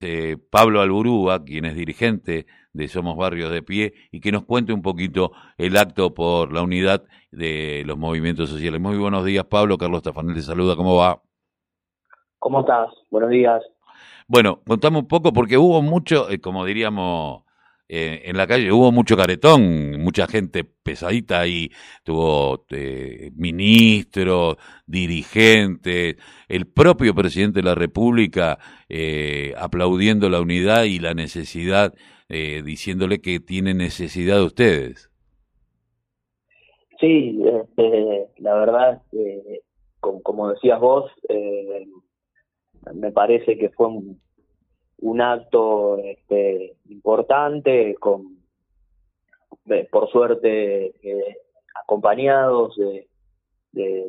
eh, Pablo Alburúa, quien es dirigente de Somos Barrios de Pie, y que nos cuente un poquito el acto por la unidad de los movimientos sociales. Muy buenos días, Pablo. Carlos Tafanel te saluda. ¿Cómo va? ¿Cómo estás? Buenos días. Bueno, contame un poco, porque hubo mucho, eh, como diríamos eh, en la calle, hubo mucho caretón, mucha gente pesadita ahí, tuvo eh, ministros, dirigentes, el propio presidente de la República eh, aplaudiendo la unidad y la necesidad, eh, diciéndole que tiene necesidad de ustedes. Sí, este, la verdad, eh, como, como, decías vos, eh, me parece que fue un, un acto este, importante, con por suerte eh, acompañados de,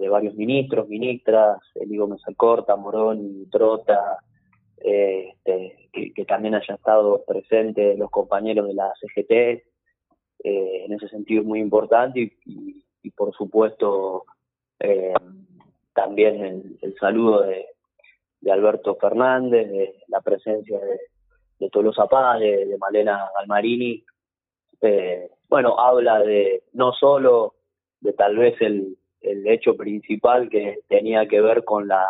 varios ministros, ministras, Eligo Mesacorta, Morón, Trota, este, que, que, también haya estado presente los compañeros de la CGT, eh, en ese sentido es muy importante y, por supuesto eh, también el, el saludo de, de, Alberto Fernández, de la presencia de, de Tolosa Paz, de, Malena Galmarini, eh, bueno, habla de no solo de tal vez el, el hecho principal que tenía que ver con la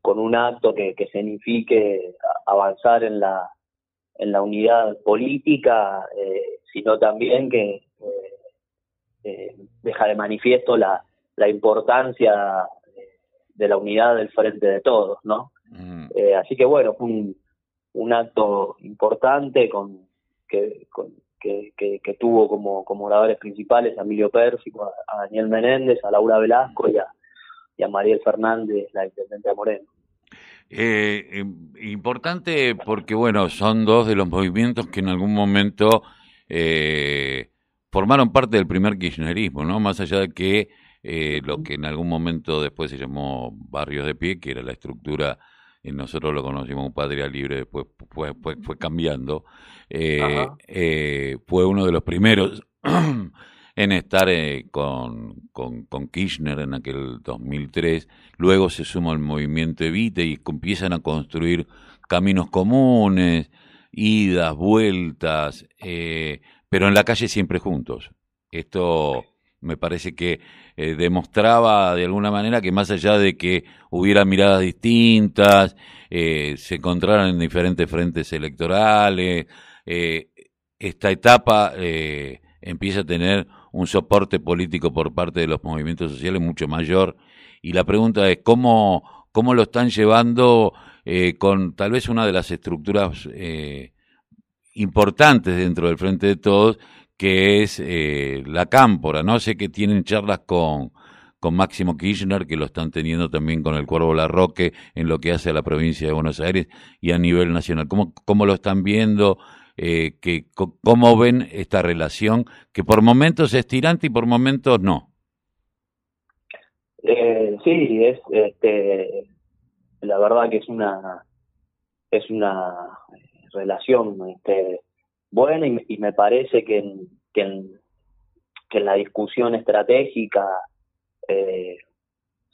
con un acto que, que signifique avanzar en la en la unidad política, eh, sino también que eh, eh, deja de manifiesto la, la importancia de la unidad del frente de todos, ¿no? Mm. así que bueno, fue un, un acto importante con que, con, que, que, que, tuvo como, como oradores principales a Emilio Pérsico, a, a, Daniel Menéndez, a Laura Velasco y a, y a Mariel Fernández, la intendente de Moreno. Eh, importante porque, bueno, son dos de los movimientos que en algún momento eh, formaron parte del primer kirchnerismo, ¿no? Más allá de que eh, lo que en algún momento después se llamó Barrios de Pie, que era la estructura y nosotros lo conocimos como Patria Libre, después fue, fue, fue cambiando, eh, eh, fue uno de los primeros en estar eh, con, con, con, Kirchner en aquel 2003, luego se suma el movimiento Evite y empiezan a construir caminos comunes, idas, vueltas, eh, pero en la calle siempre juntos. Esto me parece que eh, demostraba de alguna manera que más allá de que hubiera miradas distintas, eh, se encontraran en diferentes frentes electorales, eh, esta etapa empieza a tener un soporte político por parte de los movimientos sociales mucho mayor. Y la pregunta es, ¿cómo, cómo lo están llevando con tal vez una de las estructuras importantes dentro del Frente de Todos, que es eh, la cámpora, ¿no? Sé que tienen charlas con, con Máximo Kirchner, que lo están teniendo también con el Cuervo Larroque en lo que hace a la provincia de Buenos Aires y a nivel nacional. ¿Cómo, cómo lo están viendo? Eh, que, ¿Cómo ven esta relación que por momentos es tirante y por momentos no? Eh, sí, es este, la verdad que es una es una relación este, buena y, y, me parece que en, que en, la discusión estratégica eh,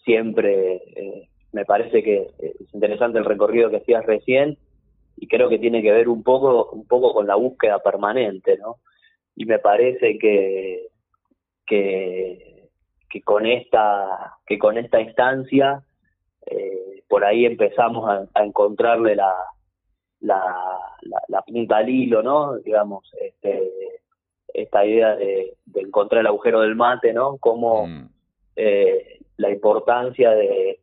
siempre eh, me parece que es interesante el recorrido que hacías recién y creo que tiene que ver un poco un poco con la búsqueda permanente no y me parece que que, que con esta que con esta instancia eh, por ahí empezamos a encontrarle la la, la, la, punta al hilo, ¿no? Digamos, este, esta idea de, de, encontrar el agujero del mate, ¿no? Como mm. eh, la importancia de,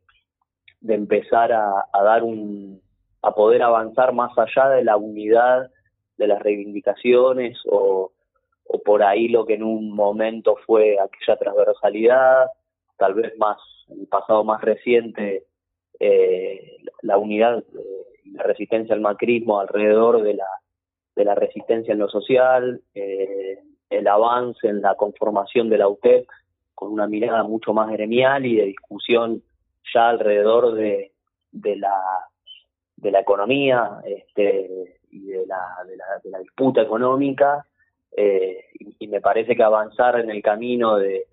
de empezar a, a, dar un, a poder avanzar más allá de la unidad de las reivindicaciones o, o por ahí lo que en un momento fue aquella transversalidad, tal vez más, en el pasado más reciente, eh, la unidad la resistencia al macrismo alrededor de la, de la resistencia en lo social, eh, el avance en la conformación de la UTEP con una mirada mucho más gremial y de discusión ya alrededor de, de la de la economía este, y de la, de la, de la disputa económica eh, y, me parece que avanzar en el camino de,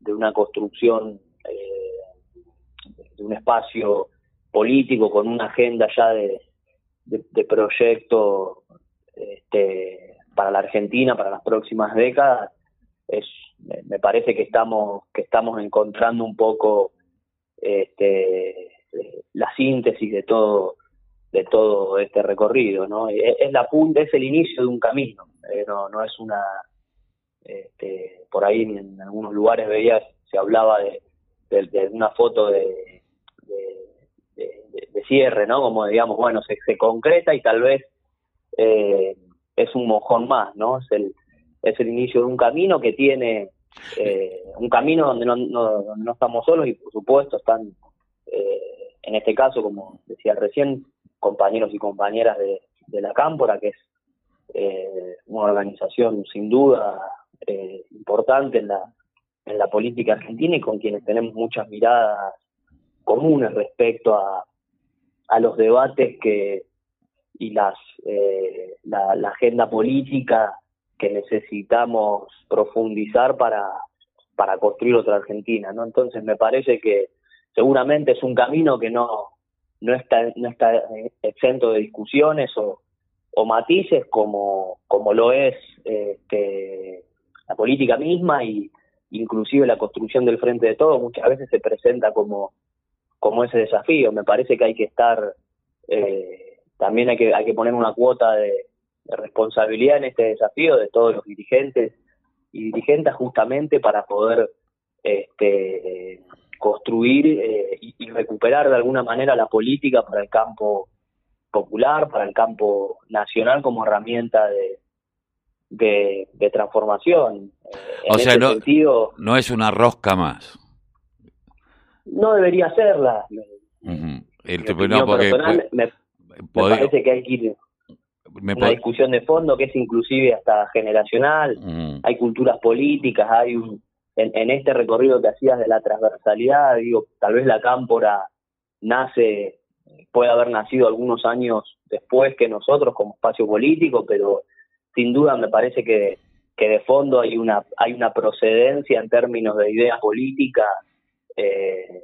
de una construcción eh, de un espacio político con una agenda ya de, de, proyecto este, para la Argentina, para las próximas décadas, es, me parece que estamos, que estamos encontrando un poco este, la síntesis de todo de todo este recorrido, ¿no? Es, la punta, es el inicio de un camino, eh, no, no es una, este, por ahí en algunos lugares veía, se hablaba de, una foto de, de, cierre, ¿no? Como digamos, bueno, se, concreta y tal vez eh, es un mojón más, ¿no? Es el, es el inicio de un camino que tiene eh, un camino donde no, no, no, estamos solos y por supuesto están, eh, en este caso, como decía recién, compañeros y compañeras de, la Cámpora, que es eh, una organización sin duda eh, importante en la, en la política argentina y con quienes tenemos muchas miradas comunes respecto a, a los debates que y las eh, la, agenda política que necesitamos profundizar para, para construir otra Argentina, ¿no? Entonces me parece que seguramente es un camino que no, no está, no está exento de discusiones o, matices como, como lo es este, la política misma y inclusive la construcción del frente de todo muchas veces se presenta como, como ese desafío. Me parece que hay que estar, eh, también hay que, hay que poner una cuota de, responsabilidad en este desafío de todos los dirigentes y dirigentes justamente para poder este, construir eh, y, recuperar de alguna manera la política para el campo popular, para el campo nacional como herramienta de, de, transformación. O sea, no, no es una rosca más. No debería serla. El, personal, me, parece que hay que ir una discusión de fondo que es inclusive hasta generacional. Hay culturas políticas, hay un en, este recorrido que hacías de la transversalidad, digo, tal vez la cámpora nace, puede haber nacido algunos años después que nosotros como espacio político, pero sin duda me parece que, que de fondo hay una, hay una procedencia en términos de idea política eh,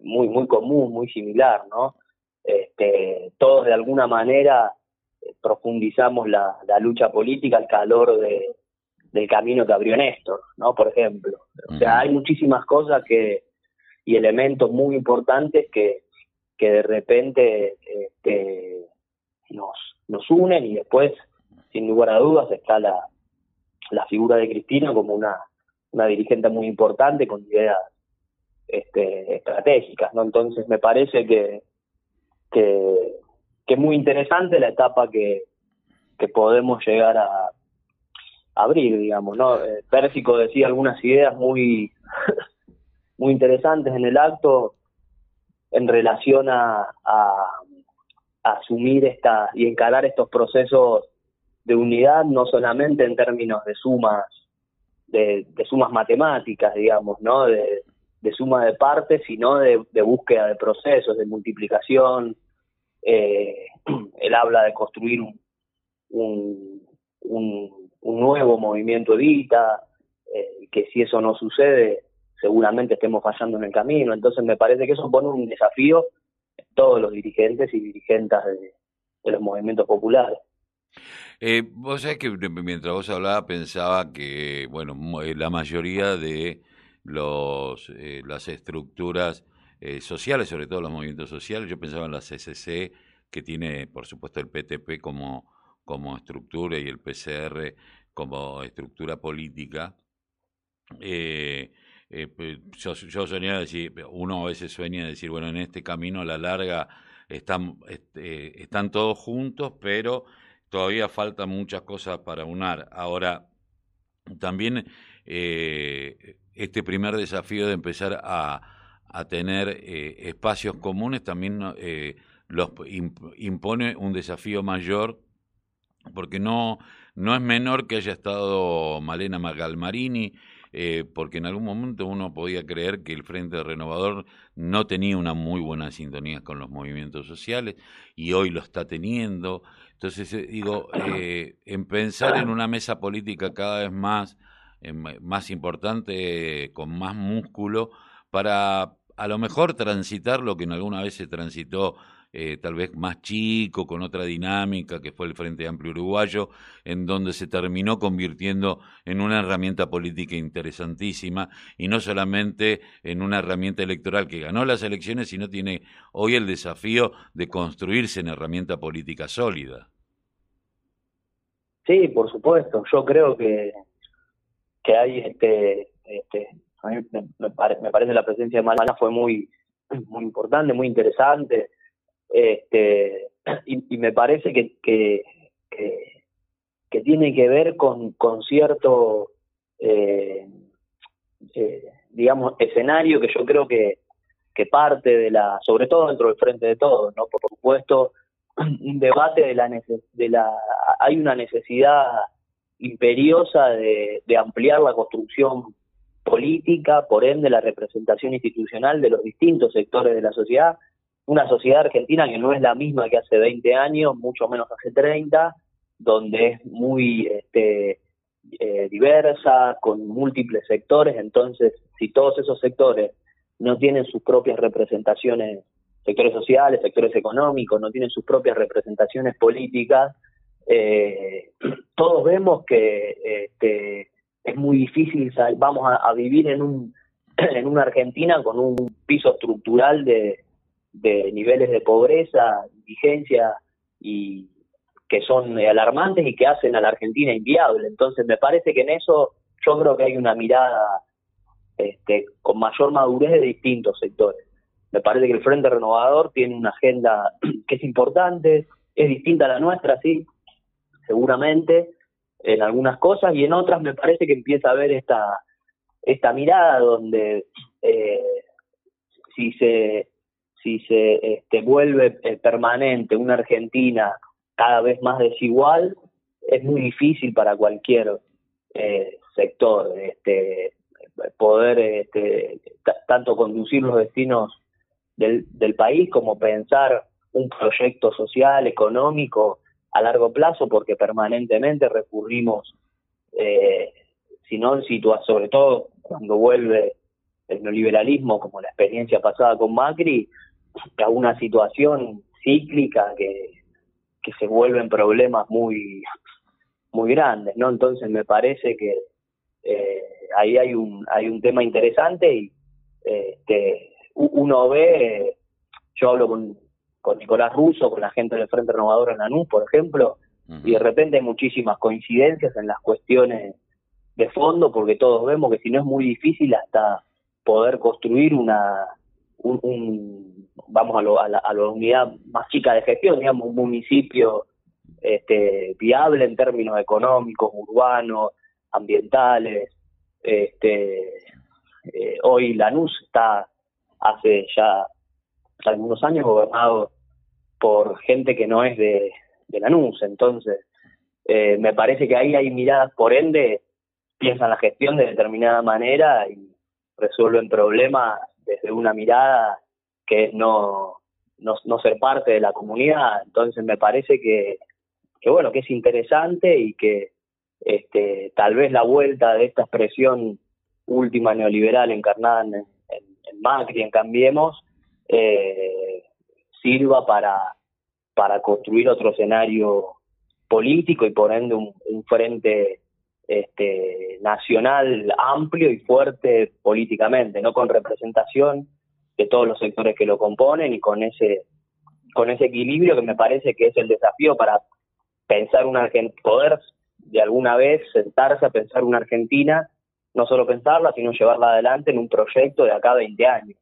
muy, muy común, muy similar, ¿no? Este, todos de alguna manera profundizamos la, la lucha política al calor de, del camino que abrió Néstor, ¿no? Por ejemplo. O sea, hay muchísimas cosas que y elementos muy importantes que, que de repente este, nos, nos unen y después, sin lugar a dudas, está la, la figura de Cristina como una, una dirigente muy importante con ideas este, estratégicas, ¿no? Entonces me parece que, que, es muy interesante la etapa que, que podemos llegar a, abrir, digamos, ¿no? Eh, Pérsico decía algunas ideas muy, muy interesantes en el acto en relación a, a, asumir esta y encarar estos procesos de unidad, no solamente en términos de sumas, de, sumas matemáticas, digamos, ¿no? De, suma de partes, sino de, búsqueda de procesos, de multiplicación. Eh, él habla de construir un, un nuevo movimiento Evita, eh, que si eso no sucede, seguramente estemos fallando en el camino. Entonces me parece que eso pone un desafío a todos los dirigentes y dirigentes de, los movimientos populares. Eh, vos sabés que mientras vos hablabas pensaba que, bueno, la mayoría de los eh, las estructuras sociales, sobre todo los movimientos sociales, yo pensaba en la CCC, que tiene, por supuesto, el PTP como como estructura y el PCR como estructura política, eh, eh, pues, yo, soñaba decir, uno a veces sueña decir, bueno, en este camino a la larga están, están todos juntos, pero todavía faltan muchas cosas para unar. Ahora, también eh, este primer desafío de empezar a, a tener espacios comunes también los impone un desafío mayor porque no, no es menor que haya estado Malena Magalmarini, eh, porque en algún momento uno podía creer que el Frente Renovador no tenía una muy buena sintonía con los movimientos sociales y hoy lo está teniendo. Entonces, eh, digo, eh, en pensar en una mesa política cada vez más, más importante, con más músculo, para a lo mejor transitar lo que en alguna vez se transitó eh, tal vez más chico, con otra dinámica, que fue el Frente Amplio Uruguayo, en donde se terminó convirtiendo en una herramienta política interesantísima y no solamente en una herramienta electoral que ganó las elecciones, sino tiene hoy el desafío de construirse en herramienta política sólida. Sí, por supuesto. Yo creo que, que hay este, este a mí me, parece la presencia de Malana fue muy muy importante, muy interesante. Este, y, me parece que, que, que, tiene que ver con, con cierto, eh, eh, digamos, escenario que yo creo que, que parte de la, sobre todo dentro del frente de todos, ¿no? Por supuesto, un debate de la, de la hay una necesidad imperiosa de, ampliar la construcción política, por ende la representación institucional de los distintos sectores de la sociedad, una sociedad argentina que no es la misma que hace 20 años, mucho menos hace 30, donde es muy este, eh, diversa, con múltiples sectores, entonces si todos esos sectores no tienen sus propias representaciones, sectores sociales, sectores económicos, no tienen sus propias representaciones políticas, eh, todos vemos que este, es muy difícil, vamos a, vivir en, un, en una Argentina con un piso estructural de, de niveles de pobreza, indigencia y que son alarmantes y que hacen a la Argentina inviable. Entonces me parece que en eso yo creo que hay una mirada este, con mayor madurez de distintos sectores. Me parece que el Frente Renovador tiene una agenda que es importante, es distinta a la nuestra, sí, seguramente, en algunas cosas, y en otras me parece que empieza a haber esta, esta mirada donde eh, si se si se este, vuelve eh, permanente una Argentina cada vez más desigual, es muy difícil para cualquier eh, sector este, poder este, tanto conducir los destinos del, del país como pensar un proyecto social, económico a largo plazo, porque permanentemente recurrimos, eh, si no sobre todo cuando vuelve el neoliberalismo, como la experiencia pasada con Macri, a una situación cíclica que, que se vuelven problemas muy muy grandes, ¿no? Entonces me parece que eh, ahí hay un hay un tema interesante y eh, uno ve, yo hablo con, con Nicolás Russo, con la gente del Frente Renovador en Lanús, por ejemplo, y de repente hay muchísimas coincidencias en las cuestiones de fondo, porque todos vemos que si no es muy difícil hasta poder construir una un, vamos a, lo, a, la, a, la, unidad más chica de gestión, digamos, un municipio este, viable en términos económicos, urbanos, ambientales. Este, eh, hoy Lanús está hace ya algunos años gobernado por gente que no es de, de Lanús, entonces eh, me parece que ahí hay miradas, por ende, piensan la gestión de determinada manera y resuelven problemas desde una mirada que es no, no, ser parte de la comunidad. Entonces me parece que, que, bueno, que es interesante y que este, tal vez la vuelta de esta expresión última neoliberal encarnada en, en, Macri, en Cambiemos, eh, sirva para, para construir otro escenario político y por ende un, un frente este, nacional amplio y fuerte políticamente, no con representación de todos los sectores que lo componen y con ese con ese equilibrio que me parece que es el desafío para pensar una poder de alguna vez sentarse a pensar una Argentina, no solo pensarla, sino llevarla adelante en un proyecto de acá 20 años.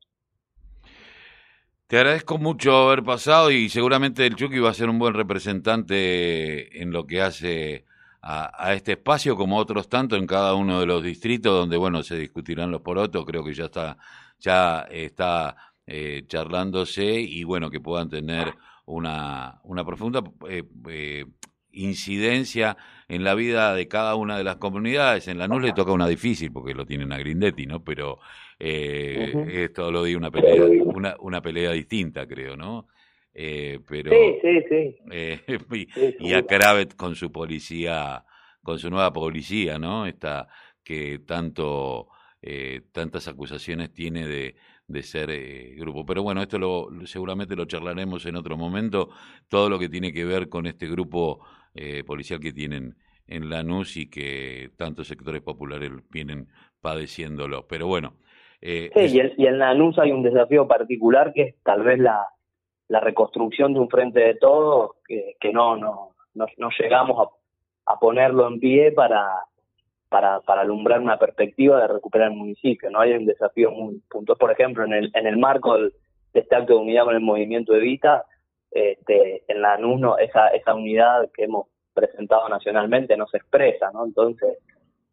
Te agradezco mucho haber pasado y seguramente el Chucky va a ser un buen representante en lo que hace a, este espacio, como otros tanto en cada uno de los distritos, donde bueno se discutirán los porotos, creo que ya está, ya está eh, charlándose y bueno que puedan tener una, una profunda eh, eh, incidencia en la vida de cada una de las comunidades. En la NUS le toca una difícil porque lo tienen a Grindetti, ¿no? Pero eh, esto lo di una pelea, una, una pelea distinta, creo, ¿no? Eh, pero, sí, sí, sí. Eh, y, a Kravet con su policía, con su nueva policía, ¿no? Esta que tanto, eh, tantas acusaciones tiene de, de ser eh, grupo. Pero bueno, esto lo, seguramente lo charlaremos en otro momento, todo lo que tiene que ver con este grupo eh, policial que tienen en Lanús y que tantos sectores populares vienen padeciéndolo. Pero bueno. Eh, sí, y, en, y en Lanús hay un desafío particular que es tal vez la, la reconstrucción de un frente de todos que, que no, no, no, no llegamos a, a ponerlo en pie para para, para alumbrar una perspectiva de recuperar el municipio. No hay un desafío muy puntual. Por ejemplo, en el, en el marco de este acto de unidad con el movimiento Evita, este, en la NUNO esa, esa unidad que hemos presentado nacionalmente no se expresa, ¿no? Entonces,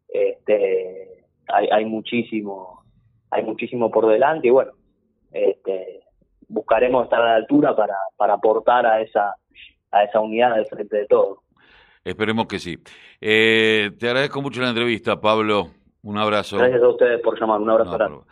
este, hay, hay muchísimo, hay muchísimo por delante y bueno, este, buscaremos estar a la altura para, para aportar a esa, a esa unidad del frente de todos. Esperemos que sí. Eh, te agradezco mucho la entrevista, Pablo. Un abrazo. Gracias a ustedes por llamar. Un abrazo. No,